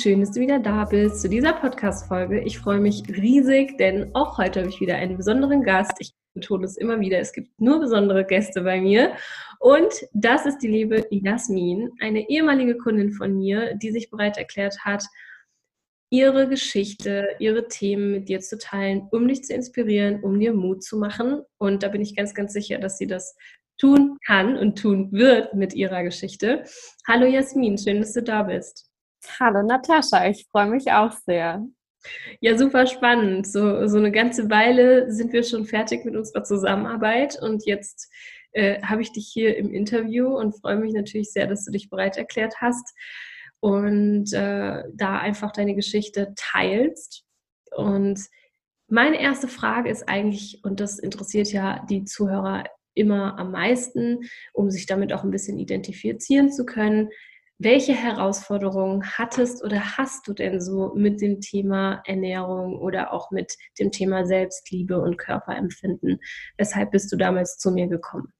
Schön, dass du wieder da bist zu dieser Podcast-Folge. Ich freue mich riesig, denn auch heute habe ich wieder einen besonderen Gast. Ich betone es immer wieder, es gibt nur besondere Gäste bei mir. Und das ist die liebe Jasmin, eine ehemalige Kundin von mir, die sich bereit erklärt hat, ihre Geschichte, ihre Themen mit dir zu teilen, um dich zu inspirieren, um dir Mut zu machen. Und da bin ich ganz, ganz sicher, dass sie das tun kann und tun wird mit ihrer Geschichte. Hallo Jasmin, schön, dass du da bist. Hallo Natascha, ich freue mich auch sehr. Ja, super spannend. So, so eine ganze Weile sind wir schon fertig mit unserer Zusammenarbeit und jetzt äh, habe ich dich hier im Interview und freue mich natürlich sehr, dass du dich bereit erklärt hast und äh, da einfach deine Geschichte teilst. Und meine erste Frage ist eigentlich, und das interessiert ja die Zuhörer immer am meisten, um sich damit auch ein bisschen identifizieren zu können, welche Herausforderungen hattest oder hast du denn so mit dem Thema Ernährung oder auch mit dem Thema Selbstliebe und Körperempfinden? Weshalb bist du damals zu mir gekommen?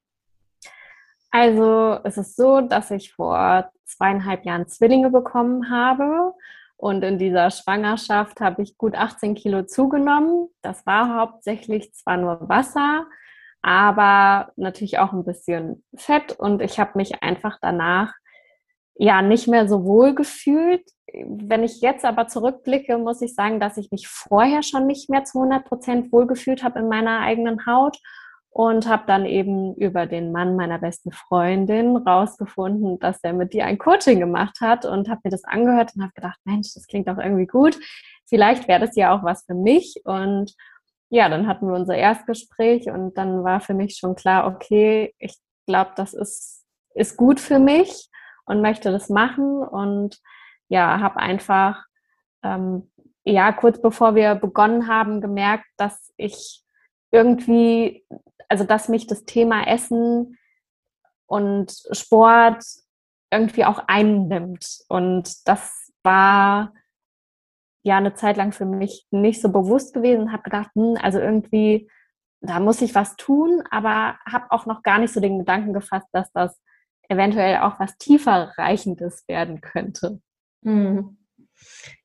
Also es ist so, dass ich vor zweieinhalb Jahren Zwillinge bekommen habe und in dieser Schwangerschaft habe ich gut 18 Kilo zugenommen. Das war hauptsächlich zwar nur Wasser, aber natürlich auch ein bisschen Fett und ich habe mich einfach danach ja nicht mehr so wohl gefühlt. Wenn ich jetzt aber zurückblicke, muss ich sagen, dass ich mich vorher schon nicht mehr zu 100 Prozent wohl gefühlt habe in meiner eigenen Haut und habe dann eben über den Mann meiner besten Freundin rausgefunden, dass er mit dir ein Coaching gemacht hat und habe mir das angehört und habe gedacht, Mensch, das klingt doch irgendwie gut. Vielleicht wäre das ja auch was für mich und ja, dann hatten wir unser Erstgespräch und dann war für mich schon klar, okay, ich glaube, das ist, ist gut für mich und möchte das machen und ja, habe einfach ähm, ja kurz bevor wir begonnen haben gemerkt, dass ich irgendwie, also dass mich das Thema Essen und Sport irgendwie auch einnimmt. Und das war ja eine Zeit lang für mich nicht so bewusst gewesen habe gedacht, hm, also irgendwie da muss ich was tun, aber habe auch noch gar nicht so den Gedanken gefasst, dass das eventuell auch was tiefer reichendes werden könnte. Mhm.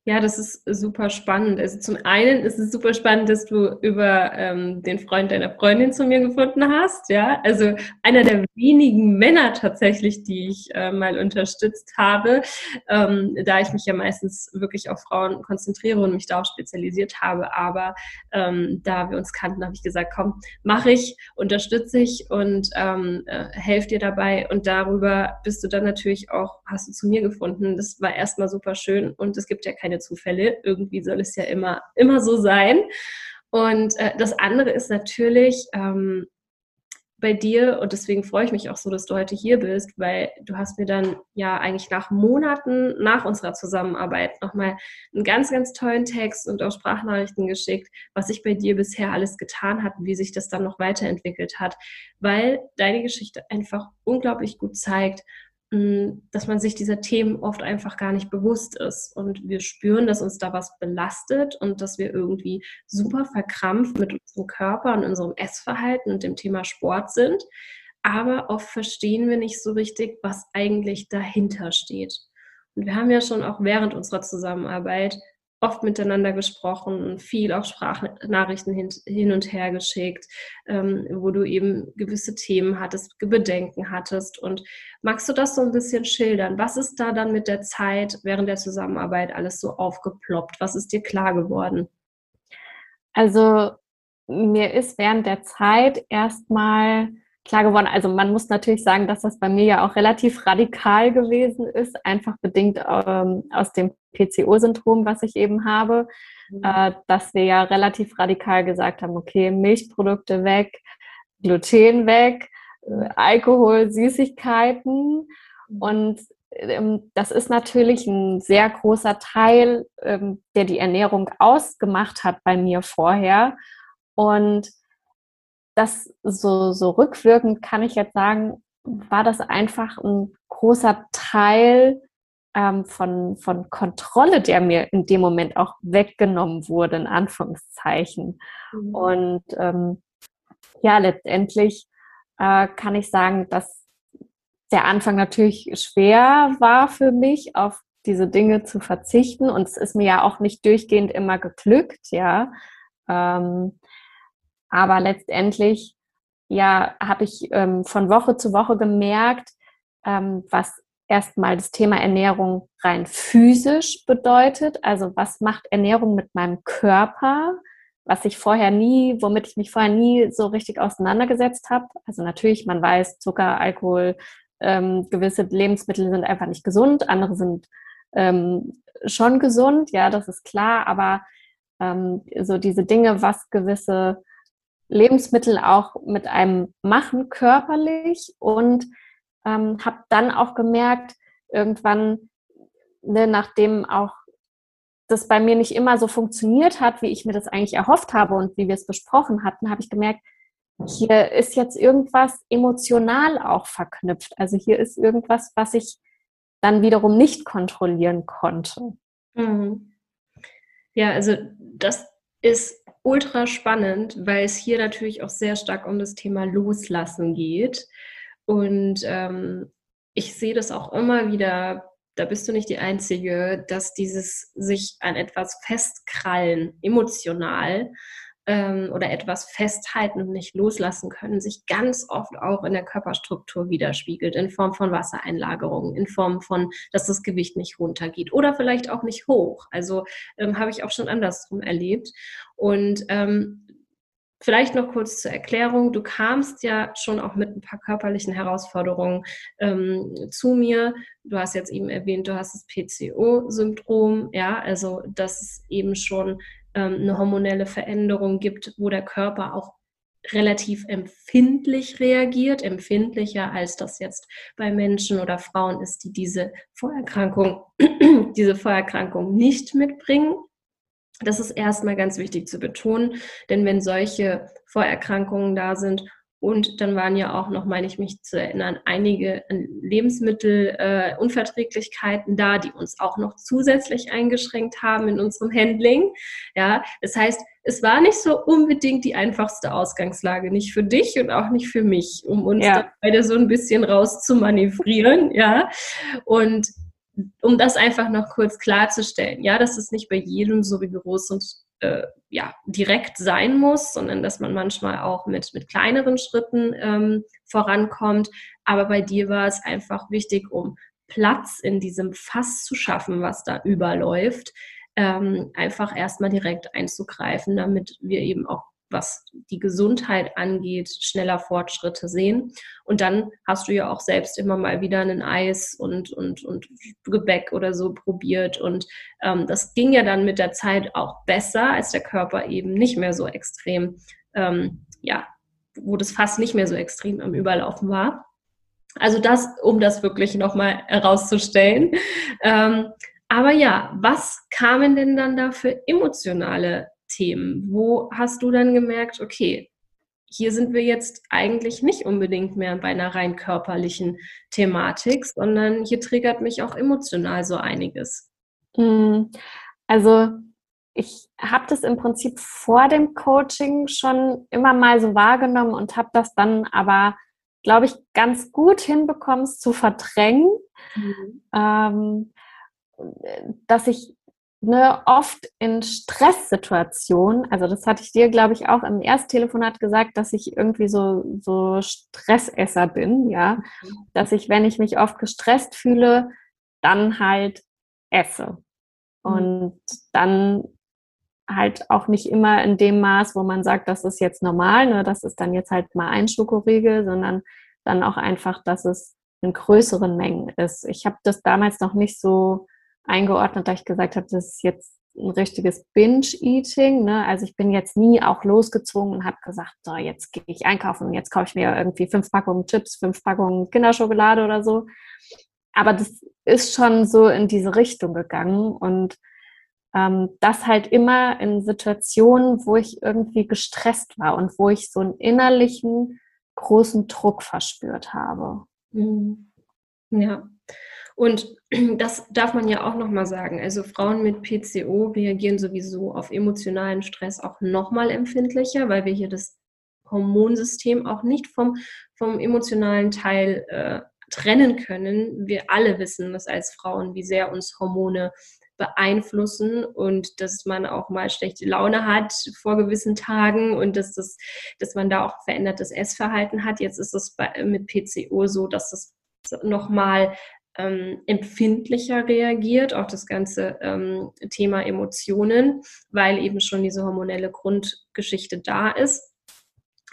Ja, das ist super spannend. Also zum einen ist es super spannend, dass du über ähm, den Freund deiner Freundin zu mir gefunden hast. Ja, also einer der wenigen Männer tatsächlich, die ich äh, mal unterstützt habe, ähm, da ich mich ja meistens wirklich auf Frauen konzentriere und mich da auch spezialisiert habe. Aber ähm, da wir uns kannten, habe ich gesagt, komm, mache ich, unterstütze ich und ähm, äh, helfe dir dabei. Und darüber bist du dann natürlich auch, hast du zu mir gefunden. Das war erstmal super schön und es gibt ja keine keine Zufälle. Irgendwie soll es ja immer, immer so sein. Und äh, das andere ist natürlich ähm, bei dir, und deswegen freue ich mich auch so, dass du heute hier bist, weil du hast mir dann ja eigentlich nach Monaten nach unserer Zusammenarbeit nochmal einen ganz, ganz tollen Text und auch Sprachnachrichten geschickt, was sich bei dir bisher alles getan hat, wie sich das dann noch weiterentwickelt hat, weil deine Geschichte einfach unglaublich gut zeigt, dass man sich dieser Themen oft einfach gar nicht bewusst ist. Und wir spüren, dass uns da was belastet und dass wir irgendwie super verkrampft mit unserem Körper und unserem Essverhalten und dem Thema Sport sind. aber oft verstehen wir nicht so richtig, was eigentlich dahinter steht. Und wir haben ja schon auch während unserer Zusammenarbeit oft miteinander gesprochen, viel auch Sprachnachrichten hin, hin und her geschickt, ähm, wo du eben gewisse Themen hattest, Bedenken hattest. Und magst du das so ein bisschen schildern? Was ist da dann mit der Zeit während der Zusammenarbeit alles so aufgeploppt? Was ist dir klar geworden? Also mir ist während der Zeit erstmal klar geworden. Also man muss natürlich sagen, dass das bei mir ja auch relativ radikal gewesen ist, einfach bedingt ähm, aus dem PCO-Syndrom, was ich eben habe, mhm. äh, dass wir ja relativ radikal gesagt haben, okay, Milchprodukte weg, Gluten weg, äh, Alkohol, Süßigkeiten mhm. und ähm, das ist natürlich ein sehr großer Teil, ähm, der die Ernährung ausgemacht hat bei mir vorher. Und das so, so rückwirkend kann ich jetzt sagen, war das einfach ein großer Teil ähm, von, von Kontrolle, der mir in dem Moment auch weggenommen wurde, in Anführungszeichen. Mhm. Und ähm, ja, letztendlich äh, kann ich sagen, dass der Anfang natürlich schwer war für mich, auf diese Dinge zu verzichten. Und es ist mir ja auch nicht durchgehend immer geglückt, ja. Ähm, aber letztendlich, ja, habe ich ähm, von Woche zu Woche gemerkt, ähm, was erstmal das Thema Ernährung rein physisch bedeutet. Also was macht Ernährung mit meinem Körper, was ich vorher nie, womit ich mich vorher nie so richtig auseinandergesetzt habe. Also natürlich, man weiß, Zucker, Alkohol, ähm, gewisse Lebensmittel sind einfach nicht gesund, andere sind ähm, schon gesund, ja, das ist klar, aber ähm, so diese Dinge, was gewisse Lebensmittel auch mit einem machen körperlich und ähm, habe dann auch gemerkt, irgendwann, ne, nachdem auch das bei mir nicht immer so funktioniert hat, wie ich mir das eigentlich erhofft habe und wie wir es besprochen hatten, habe ich gemerkt, hier ist jetzt irgendwas emotional auch verknüpft. Also hier ist irgendwas, was ich dann wiederum nicht kontrollieren konnte. Mhm. Ja, also das ist ultra spannend, weil es hier natürlich auch sehr stark um das Thema Loslassen geht. Und ähm, ich sehe das auch immer wieder, da bist du nicht die Einzige, dass dieses sich an etwas festkrallen, emotional, ähm, oder etwas festhalten und nicht loslassen können, sich ganz oft auch in der Körperstruktur widerspiegelt, in Form von Wassereinlagerungen, in Form von, dass das Gewicht nicht runtergeht oder vielleicht auch nicht hoch. Also ähm, habe ich auch schon andersrum erlebt. Und ähm, Vielleicht noch kurz zur Erklärung. Du kamst ja schon auch mit ein paar körperlichen Herausforderungen ähm, zu mir. Du hast jetzt eben erwähnt, du hast das PCO-Syndrom. Ja, also das ist eben schon eine hormonelle Veränderung gibt, wo der Körper auch relativ empfindlich reagiert, empfindlicher als das jetzt bei Menschen oder Frauen ist, die diese Vorerkrankung, diese Vorerkrankung nicht mitbringen. Das ist erstmal ganz wichtig zu betonen, denn wenn solche Vorerkrankungen da sind und dann waren ja auch noch, meine ich mich zu erinnern, einige Lebensmittelunverträglichkeiten äh, da, die uns auch noch zusätzlich eingeschränkt haben in unserem Handling. Ja, das heißt, es war nicht so unbedingt die einfachste Ausgangslage, nicht für dich und auch nicht für mich, um uns ja. beide so ein bisschen rauszumanövrieren. Ja, und um das einfach noch kurz klarzustellen, ja, dass es nicht bei jedem so rigoros und äh, ja, direkt sein muss, sondern dass man manchmal auch mit, mit kleineren Schritten ähm, vorankommt. Aber bei dir war es einfach wichtig, um Platz in diesem Fass zu schaffen, was da überläuft, ähm, einfach erstmal direkt einzugreifen, damit wir eben auch was die Gesundheit angeht, schneller Fortschritte sehen. Und dann hast du ja auch selbst immer mal wieder ein Eis und, und, und Gebäck oder so probiert. Und ähm, das ging ja dann mit der Zeit auch besser, als der Körper eben nicht mehr so extrem, ähm, ja, wo das fast nicht mehr so extrem am Überlaufen war. Also das, um das wirklich nochmal herauszustellen. Ähm, aber ja, was kamen denn dann da für emotionale Themen? Wo hast du dann gemerkt, okay, hier sind wir jetzt eigentlich nicht unbedingt mehr bei einer rein körperlichen Thematik, sondern hier triggert mich auch emotional so einiges. Hm, also ich habe das im Prinzip vor dem Coaching schon immer mal so wahrgenommen und habe das dann aber glaube ich, ganz gut hinbekommst zu verdrängen, mhm. ähm, dass ich ne, oft in Stresssituationen, also das hatte ich dir, glaube ich, auch im Ersttelefonat gesagt, dass ich irgendwie so, so Stressesser bin, ja, mhm. dass ich, wenn ich mich oft gestresst fühle, dann halt esse. Mhm. Und dann halt auch nicht immer in dem Maß, wo man sagt, das ist jetzt normal, ne, das ist dann jetzt halt mal ein Schokoriegel, sondern dann auch einfach, dass es in größeren Mengen ist. Ich habe das damals noch nicht so eingeordnet, da ich gesagt habe, das ist jetzt ein richtiges Binge-Eating. Ne? Also ich bin jetzt nie auch losgezwungen und habe gesagt, so jetzt gehe ich einkaufen und jetzt kaufe ich mir irgendwie fünf Packungen Chips, fünf Packungen Kinderschokolade oder so. Aber das ist schon so in diese Richtung gegangen und ähm, das halt immer in Situationen, wo ich irgendwie gestresst war und wo ich so einen innerlichen großen Druck verspürt habe. Mhm. Ja, und das darf man ja auch nochmal sagen. Also Frauen mit PCO reagieren sowieso auf emotionalen Stress auch nochmal empfindlicher, weil wir hier das Hormonsystem auch nicht vom, vom emotionalen Teil äh, trennen können. Wir alle wissen das als Frauen, wie sehr uns Hormone beeinflussen und dass man auch mal schlechte Laune hat vor gewissen Tagen und dass, das, dass man da auch verändertes Essverhalten hat. Jetzt ist es mit PCO so, dass das nochmal ähm, empfindlicher reagiert, auch das ganze ähm, Thema Emotionen, weil eben schon diese hormonelle Grundgeschichte da ist.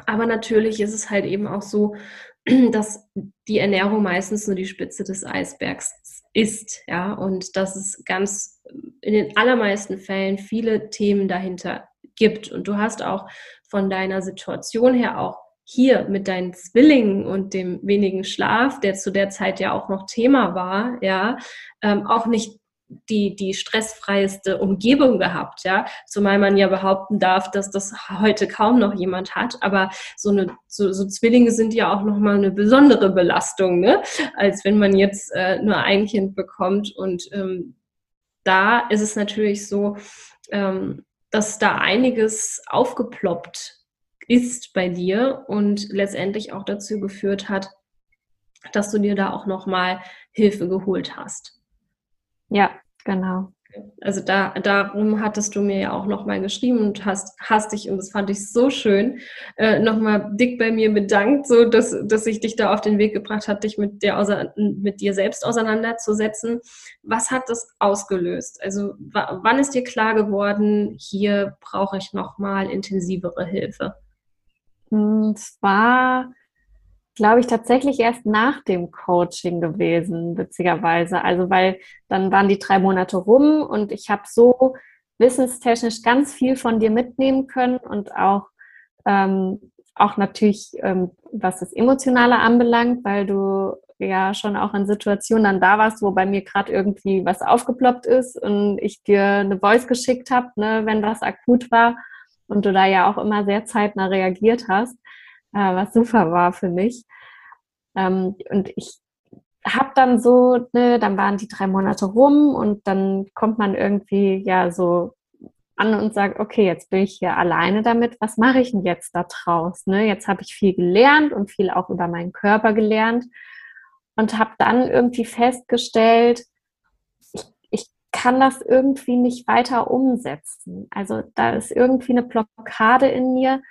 Aber natürlich ist es halt eben auch so, dass die Ernährung meistens nur die Spitze des Eisbergs ist, ja, und dass es ganz in den allermeisten Fällen viele Themen dahinter gibt. Und du hast auch von deiner Situation her auch hier mit deinen Zwillingen und dem wenigen Schlaf, der zu der Zeit ja auch noch Thema war, ja, ähm, auch nicht die, die stressfreieste Umgebung gehabt, ja, zumal man ja behaupten darf, dass das heute kaum noch jemand hat, aber so eine, so, so Zwillinge sind ja auch nochmal eine besondere Belastung, ne, als wenn man jetzt äh, nur ein Kind bekommt. Und ähm, da ist es natürlich so, ähm, dass da einiges aufgeploppt ist bei dir und letztendlich auch dazu geführt hat, dass du dir da auch nochmal Hilfe geholt hast. Ja, genau. Also da, darum hattest du mir ja auch nochmal geschrieben und hast, hast dich, und das fand ich so schön, äh, nochmal dick bei mir bedankt, so dass, dass ich dich da auf den Weg gebracht hat, dich mit, der, mit dir selbst auseinanderzusetzen. Was hat das ausgelöst? Also wann ist dir klar geworden, hier brauche ich nochmal intensivere Hilfe? Es war, glaube ich, tatsächlich erst nach dem Coaching gewesen, witzigerweise. Also weil dann waren die drei Monate rum und ich habe so wissenstechnisch ganz viel von dir mitnehmen können und auch, ähm, auch natürlich, ähm, was das Emotionale anbelangt, weil du ja schon auch in Situationen dann da warst, wo bei mir gerade irgendwie was aufgeploppt ist und ich dir eine Voice geschickt habe, ne, wenn was akut war und du da ja auch immer sehr zeitnah reagiert hast, äh, was super war für mich. Ähm, und ich habe dann so, ne, dann waren die drei Monate rum und dann kommt man irgendwie ja so an und sagt, okay, jetzt bin ich hier alleine damit, was mache ich denn jetzt da draus? Ne? Jetzt habe ich viel gelernt und viel auch über meinen Körper gelernt und habe dann irgendwie festgestellt, kann das irgendwie nicht weiter umsetzen. Also da ist irgendwie eine Blockade in mir,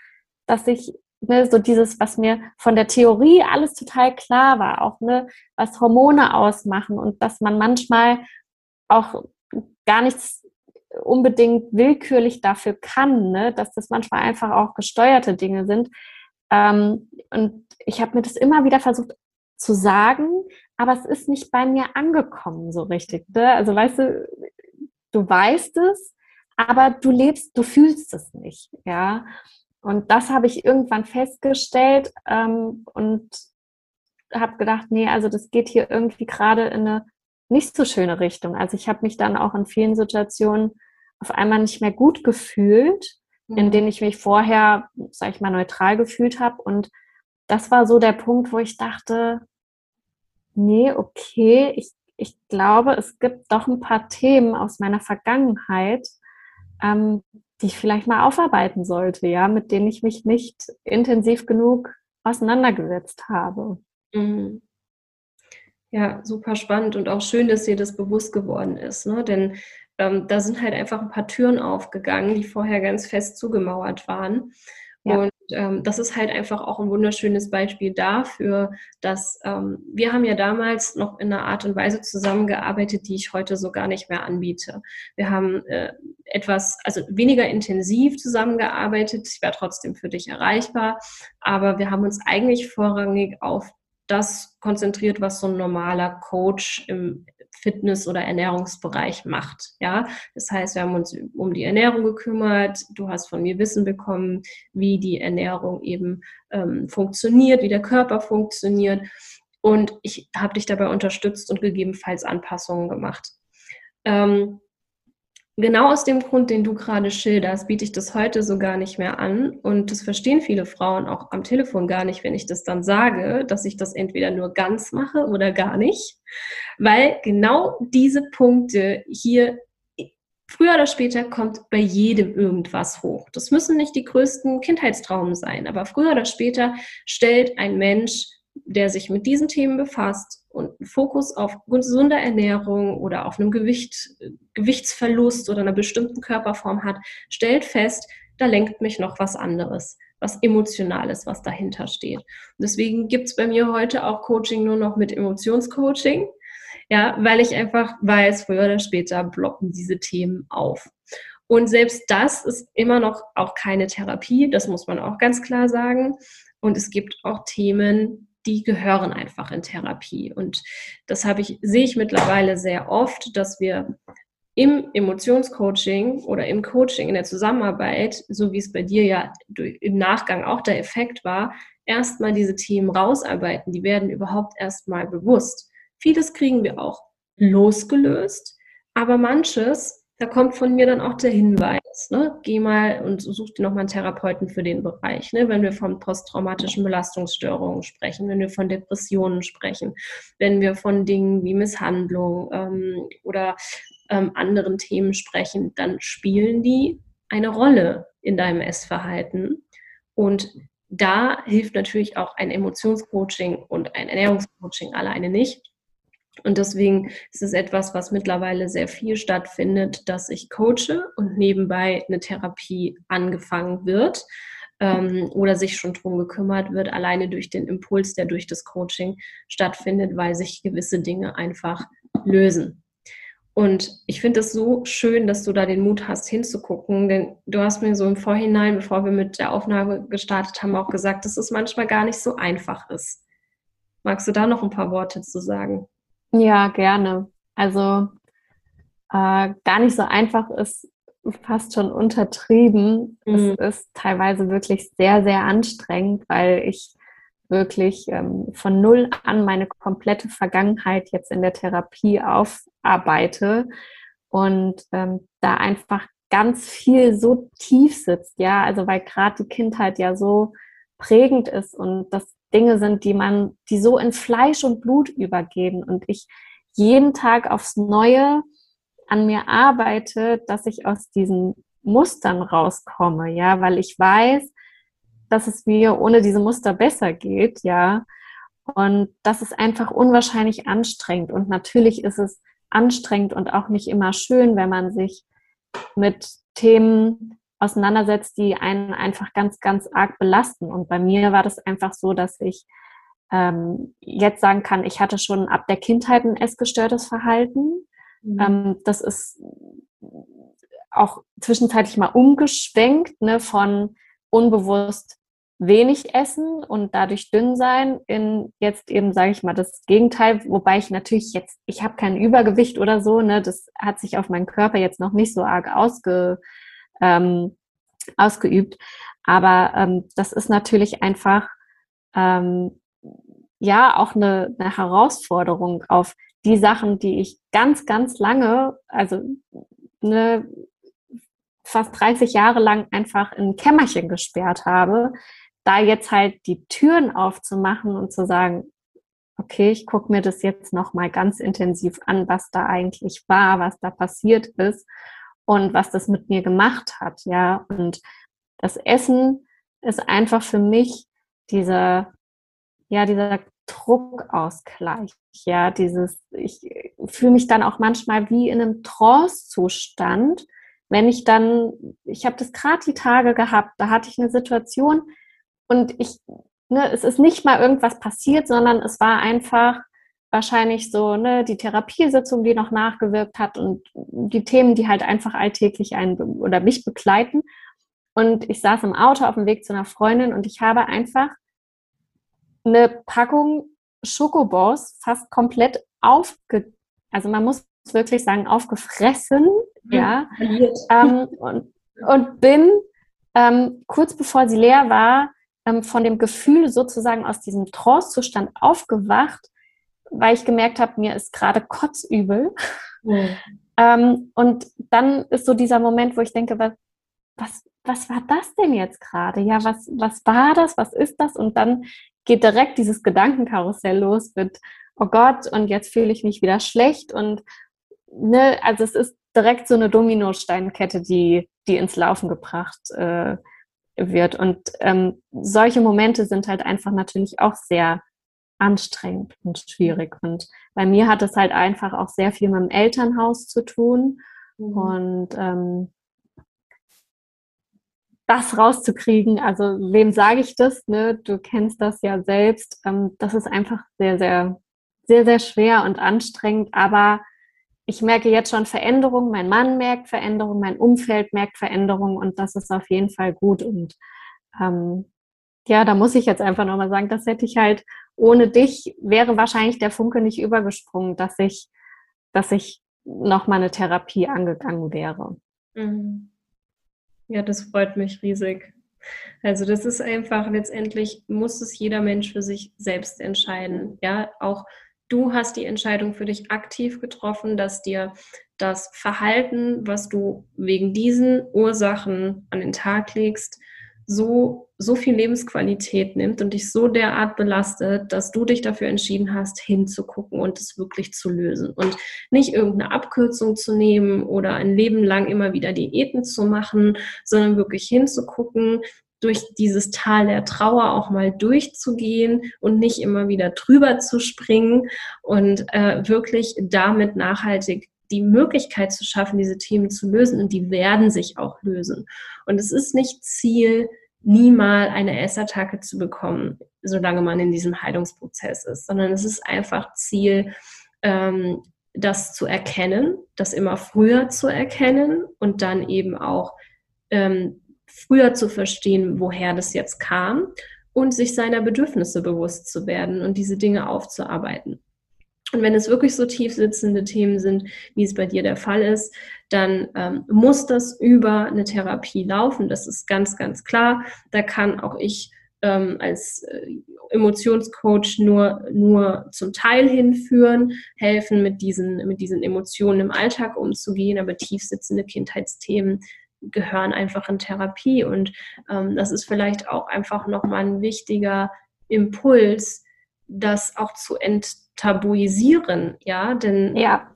dass ich ne, so dieses, was mir von der Theorie alles total klar war, auch ne, was Hormone ausmachen und dass man manchmal auch gar nichts unbedingt willkürlich dafür kann, ne, dass das manchmal einfach auch gesteuerte Dinge sind. Ähm, und ich habe mir das immer wieder versucht zu sagen, aber es ist nicht bei mir angekommen so richtig. Ne? Also weißt du, du weißt es, aber du lebst, du fühlst es nicht, ja. Und das habe ich irgendwann festgestellt ähm, und habe gedacht, nee, also das geht hier irgendwie gerade in eine nicht so schöne Richtung. Also ich habe mich dann auch in vielen Situationen auf einmal nicht mehr gut gefühlt, mhm. in denen ich mich vorher, sag ich mal, neutral gefühlt habe. Und das war so der Punkt, wo ich dachte, nee, okay, ich, ich glaube, es gibt doch ein paar Themen aus meiner Vergangenheit, ähm, die ich vielleicht mal aufarbeiten sollte, ja, mit denen ich mich nicht intensiv genug auseinandergesetzt habe. Mhm. Ja, super spannend und auch schön, dass dir das bewusst geworden ist. Ne? Denn ähm, da sind halt einfach ein paar Türen aufgegangen, die vorher ganz fest zugemauert waren. Ja. Und ähm, das ist halt einfach auch ein wunderschönes Beispiel dafür, dass ähm, wir haben ja damals noch in einer Art und Weise zusammengearbeitet, die ich heute so gar nicht mehr anbiete. Wir haben äh, etwas, also weniger intensiv zusammengearbeitet. Ich war trotzdem für dich erreichbar, aber wir haben uns eigentlich vorrangig auf das konzentriert, was so ein normaler Coach im Fitness- oder Ernährungsbereich macht. Ja, das heißt, wir haben uns um die Ernährung gekümmert. Du hast von mir Wissen bekommen, wie die Ernährung eben ähm, funktioniert, wie der Körper funktioniert. Und ich habe dich dabei unterstützt und gegebenenfalls Anpassungen gemacht. Ähm, genau aus dem Grund, den du gerade schilderst, biete ich das heute so gar nicht mehr an. Und das verstehen viele Frauen auch am Telefon gar nicht, wenn ich das dann sage, dass ich das entweder nur ganz mache oder gar nicht. Weil genau diese Punkte hier früher oder später kommt bei jedem irgendwas hoch. Das müssen nicht die größten Kindheitstraumen sein, aber früher oder später stellt ein Mensch, der sich mit diesen Themen befasst, und einen Fokus auf gesunder Ernährung oder auf einem Gewicht, Gewichtsverlust oder einer bestimmten Körperform hat, stellt fest, da lenkt mich noch was anderes, was Emotionales, was dahinter steht. Und deswegen gibt es bei mir heute auch Coaching nur noch mit Emotionscoaching, ja, weil ich einfach weiß, früher oder später blocken diese Themen auf. Und selbst das ist immer noch auch keine Therapie, das muss man auch ganz klar sagen. Und es gibt auch Themen, die gehören einfach in Therapie. Und das habe ich, sehe ich mittlerweile sehr oft, dass wir im Emotionscoaching oder im Coaching, in der Zusammenarbeit, so wie es bei dir ja im Nachgang auch der Effekt war, erstmal diese Themen rausarbeiten. Die werden überhaupt erstmal bewusst. Vieles kriegen wir auch losgelöst, aber manches da kommt von mir dann auch der Hinweis, ne? geh mal und such dir nochmal einen Therapeuten für den Bereich. Ne? Wenn wir von posttraumatischen Belastungsstörungen sprechen, wenn wir von Depressionen sprechen, wenn wir von Dingen wie Misshandlung ähm, oder ähm, anderen Themen sprechen, dann spielen die eine Rolle in deinem Essverhalten. Und da hilft natürlich auch ein Emotionscoaching und ein Ernährungscoaching alleine nicht und deswegen ist es etwas, was mittlerweile sehr viel stattfindet, dass ich coache und nebenbei eine Therapie angefangen wird ähm, oder sich schon drum gekümmert wird, alleine durch den Impuls, der durch das Coaching stattfindet, weil sich gewisse Dinge einfach lösen. Und ich finde es so schön, dass du da den Mut hast, hinzugucken, denn du hast mir so im Vorhinein, bevor wir mit der Aufnahme gestartet haben, auch gesagt, dass es manchmal gar nicht so einfach ist. Magst du da noch ein paar Worte zu sagen? Ja, gerne. Also äh, gar nicht so einfach ist fast schon untertrieben. Mhm. Es ist teilweise wirklich sehr, sehr anstrengend, weil ich wirklich ähm, von null an meine komplette Vergangenheit jetzt in der Therapie aufarbeite und ähm, da einfach ganz viel so tief sitzt, ja, also weil gerade die Kindheit ja so prägend ist und das Dinge sind, die man, die so in Fleisch und Blut übergehen und ich jeden Tag aufs Neue an mir arbeite, dass ich aus diesen Mustern rauskomme, ja, weil ich weiß, dass es mir ohne diese Muster besser geht, ja. Und das ist einfach unwahrscheinlich anstrengend. Und natürlich ist es anstrengend und auch nicht immer schön, wenn man sich mit Themen auseinandersetzt, die einen einfach ganz, ganz arg belasten. Und bei mir war das einfach so, dass ich ähm, jetzt sagen kann, ich hatte schon ab der Kindheit ein essgestörtes Verhalten. Mhm. Ähm, das ist auch zwischenzeitlich mal umgeschwenkt ne, von unbewusst wenig essen und dadurch dünn sein in jetzt eben sage ich mal das Gegenteil, wobei ich natürlich jetzt ich habe kein Übergewicht oder so, ne, das hat sich auf meinen Körper jetzt noch nicht so arg ausge ähm, ausgeübt. Aber ähm, das ist natürlich einfach ähm, ja auch eine, eine Herausforderung auf die Sachen, die ich ganz, ganz lange, also eine, fast 30 Jahre lang einfach in ein Kämmerchen gesperrt habe, da jetzt halt die Türen aufzumachen und zu sagen, okay, ich gucke mir das jetzt nochmal ganz intensiv an, was da eigentlich war, was da passiert ist und was das mit mir gemacht hat, ja. Und das Essen ist einfach für mich diese, ja, dieser Druckausgleich. Ja, dieses, ich fühle mich dann auch manchmal wie in einem Trance-Zustand, wenn ich dann, ich habe das gerade die Tage gehabt, da hatte ich eine Situation und ich, ne, es ist nicht mal irgendwas passiert, sondern es war einfach wahrscheinlich so, ne, die Therapiesitzung, die noch nachgewirkt hat und die Themen, die halt einfach alltäglich einen oder mich begleiten. Und ich saß im Auto auf dem Weg zu einer Freundin und ich habe einfach eine Packung Schokobos fast komplett aufge, also man muss wirklich sagen, aufgefressen, mhm. ja, ähm, und, und bin ähm, kurz bevor sie leer war, ähm, von dem Gefühl sozusagen aus diesem Trance-Zustand aufgewacht, weil ich gemerkt habe, mir ist gerade kotzübel. Mhm. Ähm, und dann ist so dieser Moment, wo ich denke, was, was, was war das denn jetzt gerade? Ja, was, was war das? Was ist das? Und dann geht direkt dieses Gedankenkarussell los mit, oh Gott, und jetzt fühle ich mich wieder schlecht. Und ne, also es ist direkt so eine Dominosteinkette, die, die ins Laufen gebracht äh, wird. Und ähm, solche Momente sind halt einfach natürlich auch sehr anstrengend und schwierig. Und bei mir hat es halt einfach auch sehr viel mit dem Elternhaus zu tun. Mhm. Und ähm, das rauszukriegen, also wem sage ich das? Ne? Du kennst das ja selbst. Ähm, das ist einfach sehr, sehr, sehr, sehr schwer und anstrengend. Aber ich merke jetzt schon Veränderungen. Mein Mann merkt Veränderungen, mein Umfeld merkt Veränderungen und das ist auf jeden Fall gut. Und ähm, ja, da muss ich jetzt einfach nochmal sagen, das hätte ich halt ohne dich wäre wahrscheinlich der Funke nicht übergesprungen, dass ich, dass ich nochmal eine Therapie angegangen wäre. Mhm. Ja, das freut mich riesig. Also das ist einfach, letztendlich muss es jeder Mensch für sich selbst entscheiden. Ja, auch du hast die Entscheidung für dich aktiv getroffen, dass dir das Verhalten, was du wegen diesen Ursachen an den Tag legst, so, so viel Lebensqualität nimmt und dich so derart belastet, dass du dich dafür entschieden hast, hinzugucken und es wirklich zu lösen. Und nicht irgendeine Abkürzung zu nehmen oder ein Leben lang immer wieder Diäten zu machen, sondern wirklich hinzugucken, durch dieses Tal der Trauer auch mal durchzugehen und nicht immer wieder drüber zu springen und äh, wirklich damit nachhaltig die Möglichkeit zu schaffen, diese Themen zu lösen und die werden sich auch lösen. Und es ist nicht Ziel, nie mal eine Essattacke zu bekommen, solange man in diesem Heilungsprozess ist, sondern es ist einfach Ziel, ähm, das zu erkennen, das immer früher zu erkennen und dann eben auch ähm, früher zu verstehen, woher das jetzt kam und sich seiner Bedürfnisse bewusst zu werden und diese Dinge aufzuarbeiten. Und wenn es wirklich so tief sitzende Themen sind, wie es bei dir der Fall ist, dann ähm, muss das über eine Therapie laufen. Das ist ganz, ganz klar. Da kann auch ich ähm, als äh, Emotionscoach nur, nur zum Teil hinführen, helfen, mit diesen, mit diesen Emotionen im Alltag umzugehen, aber tief sitzende Kindheitsthemen gehören einfach in Therapie. Und ähm, das ist vielleicht auch einfach nochmal ein wichtiger Impuls, das auch zu enttabuisieren, ja, denn ja.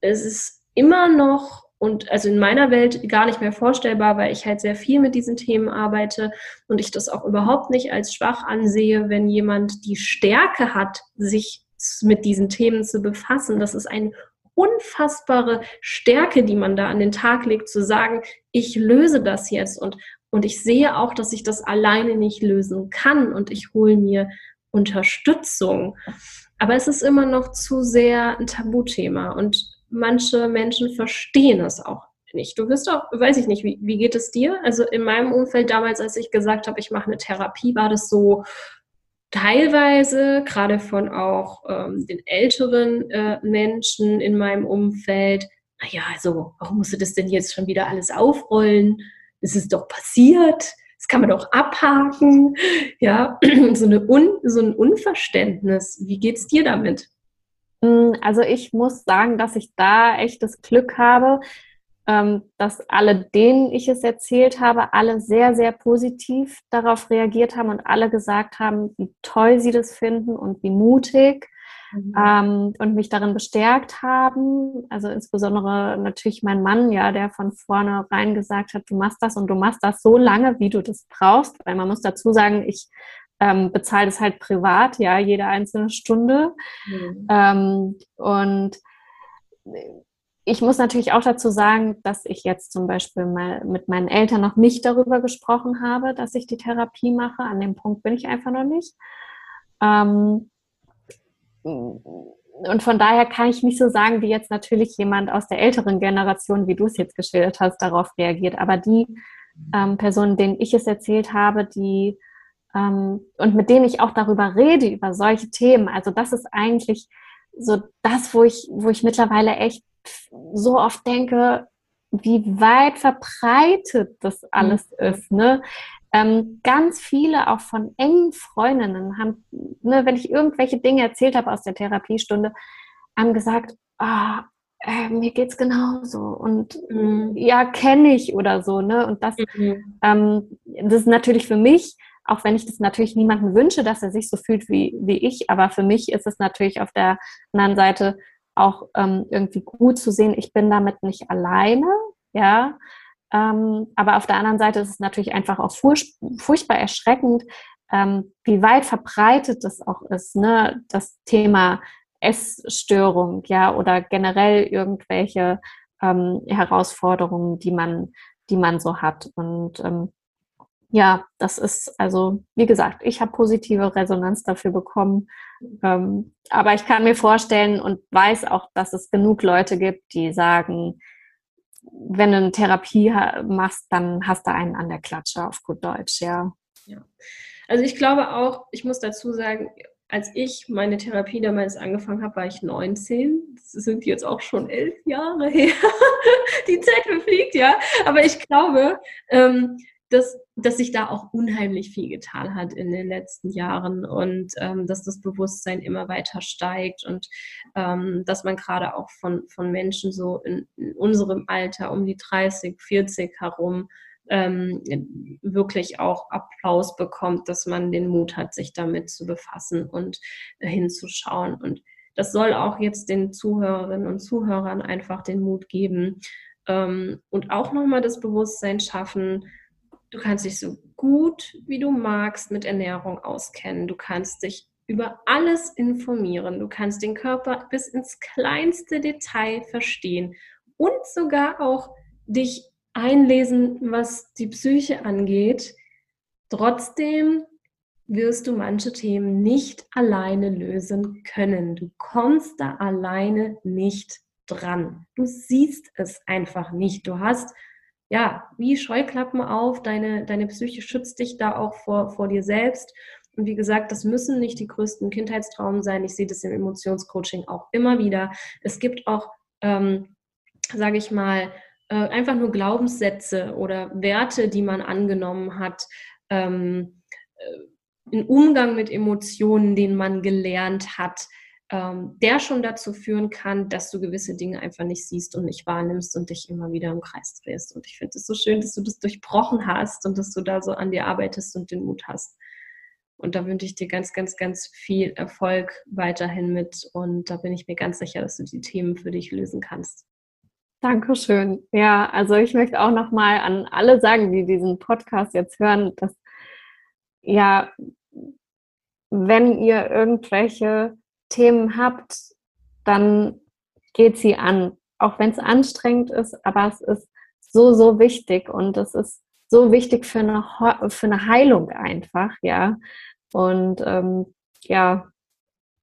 es ist immer noch und also in meiner Welt gar nicht mehr vorstellbar, weil ich halt sehr viel mit diesen Themen arbeite und ich das auch überhaupt nicht als schwach ansehe, wenn jemand die Stärke hat, sich mit diesen Themen zu befassen. Das ist eine unfassbare Stärke, die man da an den Tag legt, zu sagen, ich löse das jetzt und, und ich sehe auch, dass ich das alleine nicht lösen kann und ich hole mir Unterstützung. Aber es ist immer noch zu sehr ein Tabuthema und manche Menschen verstehen es auch nicht. Du wirst auch, weiß ich nicht, wie, wie geht es dir? Also in meinem Umfeld damals, als ich gesagt habe, ich mache eine Therapie, war das so teilweise, gerade von auch ähm, den älteren äh, Menschen in meinem Umfeld, naja, also warum musst du das denn jetzt schon wieder alles aufrollen? Es ist doch passiert das kann man doch abhaken. Ja, so, eine Un, so ein Unverständnis. Wie geht es dir damit? Mm, also ich muss sagen, dass ich da echt das Glück habe, ähm, dass alle, denen ich es erzählt habe, alle sehr, sehr positiv darauf reagiert haben und alle gesagt haben, wie toll sie das finden und wie mutig mhm. ähm, und mich darin bestärkt haben. Also insbesondere natürlich mein Mann, ja, der von vornherein gesagt hat, du machst das und du machst das so lange, wie du das brauchst. Weil man muss dazu sagen, ich ähm, bezahle es halt privat, ja, jede einzelne Stunde. Mhm. Ähm, und ich muss natürlich auch dazu sagen, dass ich jetzt zum Beispiel mal mit meinen Eltern noch nicht darüber gesprochen habe, dass ich die Therapie mache. An dem Punkt bin ich einfach noch nicht. Ähm, und von daher kann ich nicht so sagen, wie jetzt natürlich jemand aus der älteren Generation, wie du es jetzt geschildert hast, darauf reagiert. Aber die ähm, Personen, denen ich es erzählt habe, die ähm, und mit denen ich auch darüber rede, über solche Themen, also das ist eigentlich so das, wo ich, wo ich mittlerweile echt so oft denke, wie weit verbreitet das alles mhm. ist. Ne? Ähm, ganz viele auch von engen Freundinnen haben, ne, wenn ich irgendwelche Dinge erzählt habe aus der Therapiestunde, haben gesagt, ah, äh, mir geht's genauso und mhm. ja, kenne ich oder so, ne? Und das, mhm. ähm, das ist natürlich für mich, auch wenn ich das natürlich niemandem wünsche, dass er sich so fühlt wie, wie ich, aber für mich ist es natürlich auf der anderen Seite auch ähm, irgendwie gut zu sehen, ich bin damit nicht alleine, ja. Ähm, aber auf der anderen Seite ist es natürlich einfach auch furch furchtbar erschreckend, ähm, wie weit verbreitet das auch ist, ne? Das Thema Essstörung, ja, oder generell irgendwelche ähm, Herausforderungen, die man, die man so hat. Und ähm, ja, das ist also, wie gesagt, ich habe positive Resonanz dafür bekommen. Ähm, aber ich kann mir vorstellen und weiß auch, dass es genug Leute gibt, die sagen, wenn du eine Therapie machst, dann hast du einen an der Klatsche auf gut Deutsch, ja. ja. Also ich glaube auch, ich muss dazu sagen, als ich meine Therapie damals angefangen habe, war ich 19. Das sind jetzt auch schon elf Jahre her. Die Zeit verfliegt, ja. Aber ich glaube, ähm, dass, dass sich da auch unheimlich viel getan hat in den letzten Jahren und ähm, dass das Bewusstsein immer weiter steigt und ähm, dass man gerade auch von, von Menschen so in, in unserem Alter um die 30, 40 herum ähm, wirklich auch Applaus bekommt, dass man den Mut hat, sich damit zu befassen und äh, hinzuschauen. Und das soll auch jetzt den Zuhörerinnen und Zuhörern einfach den Mut geben ähm, und auch nochmal das Bewusstsein schaffen, du kannst dich so gut wie du magst mit Ernährung auskennen. Du kannst dich über alles informieren. Du kannst den Körper bis ins kleinste Detail verstehen und sogar auch dich einlesen, was die Psyche angeht. Trotzdem wirst du manche Themen nicht alleine lösen können. Du kommst da alleine nicht dran. Du siehst es einfach nicht. Du hast ja wie Scheuklappen auf. Deine, deine Psyche schützt dich da auch vor, vor dir selbst. Und wie gesagt, das müssen nicht die größten Kindheitstraumen sein. Ich sehe das im Emotionscoaching auch immer wieder. Es gibt auch, ähm, sage ich mal, äh, einfach nur Glaubenssätze oder Werte, die man angenommen hat, ähm, äh, ein Umgang mit Emotionen, den man gelernt hat, ähm, der schon dazu führen kann, dass du gewisse Dinge einfach nicht siehst und nicht wahrnimmst und dich immer wieder im Kreis drehst. Und ich finde es so schön, dass du das durchbrochen hast und dass du da so an dir arbeitest und den Mut hast. Und da wünsche ich dir ganz, ganz, ganz viel Erfolg weiterhin mit. Und da bin ich mir ganz sicher, dass du die Themen für dich lösen kannst. Dankeschön. Ja, also ich möchte auch nochmal an alle sagen, die diesen Podcast jetzt hören, dass ja, wenn ihr irgendwelche Themen habt, dann geht sie an. Auch wenn es anstrengend ist, aber es ist so, so wichtig und es ist so wichtig für eine, für eine Heilung einfach, ja. Und ähm, ja,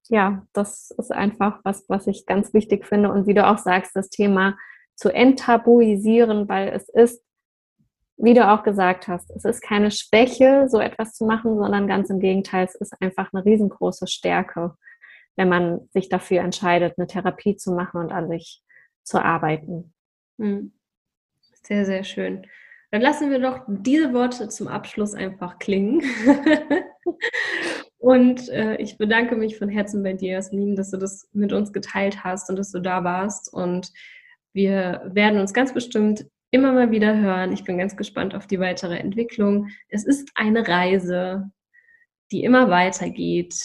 ja, das ist einfach was, was ich ganz wichtig finde. Und wie du auch sagst, das Thema zu enttabuisieren, weil es ist, wie du auch gesagt hast, es ist keine Schwäche, so etwas zu machen, sondern ganz im Gegenteil, es ist einfach eine riesengroße Stärke, wenn man sich dafür entscheidet, eine Therapie zu machen und an sich zu arbeiten. Hm. Sehr, sehr schön. Dann lassen wir doch diese Worte zum Abschluss einfach klingen. und äh, ich bedanke mich von Herzen bei dir, Jasmin, dass du das mit uns geteilt hast und dass du da warst. Und wir werden uns ganz bestimmt immer mal wieder hören. Ich bin ganz gespannt auf die weitere Entwicklung. Es ist eine Reise, die immer weitergeht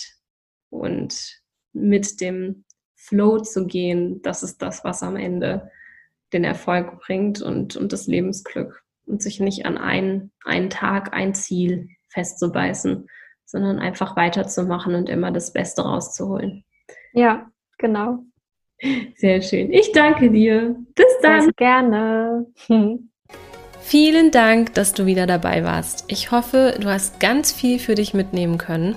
und mit dem Flow zu gehen, das ist das, was am Ende den Erfolg bringt und, und das Lebensglück und sich nicht an einen, einen Tag, ein Ziel festzubeißen, sondern einfach weiterzumachen und immer das Beste rauszuholen. Ja, genau. Sehr schön. Ich danke dir. Bis dann. Sehr gerne. Vielen Dank, dass du wieder dabei warst. Ich hoffe, du hast ganz viel für dich mitnehmen können.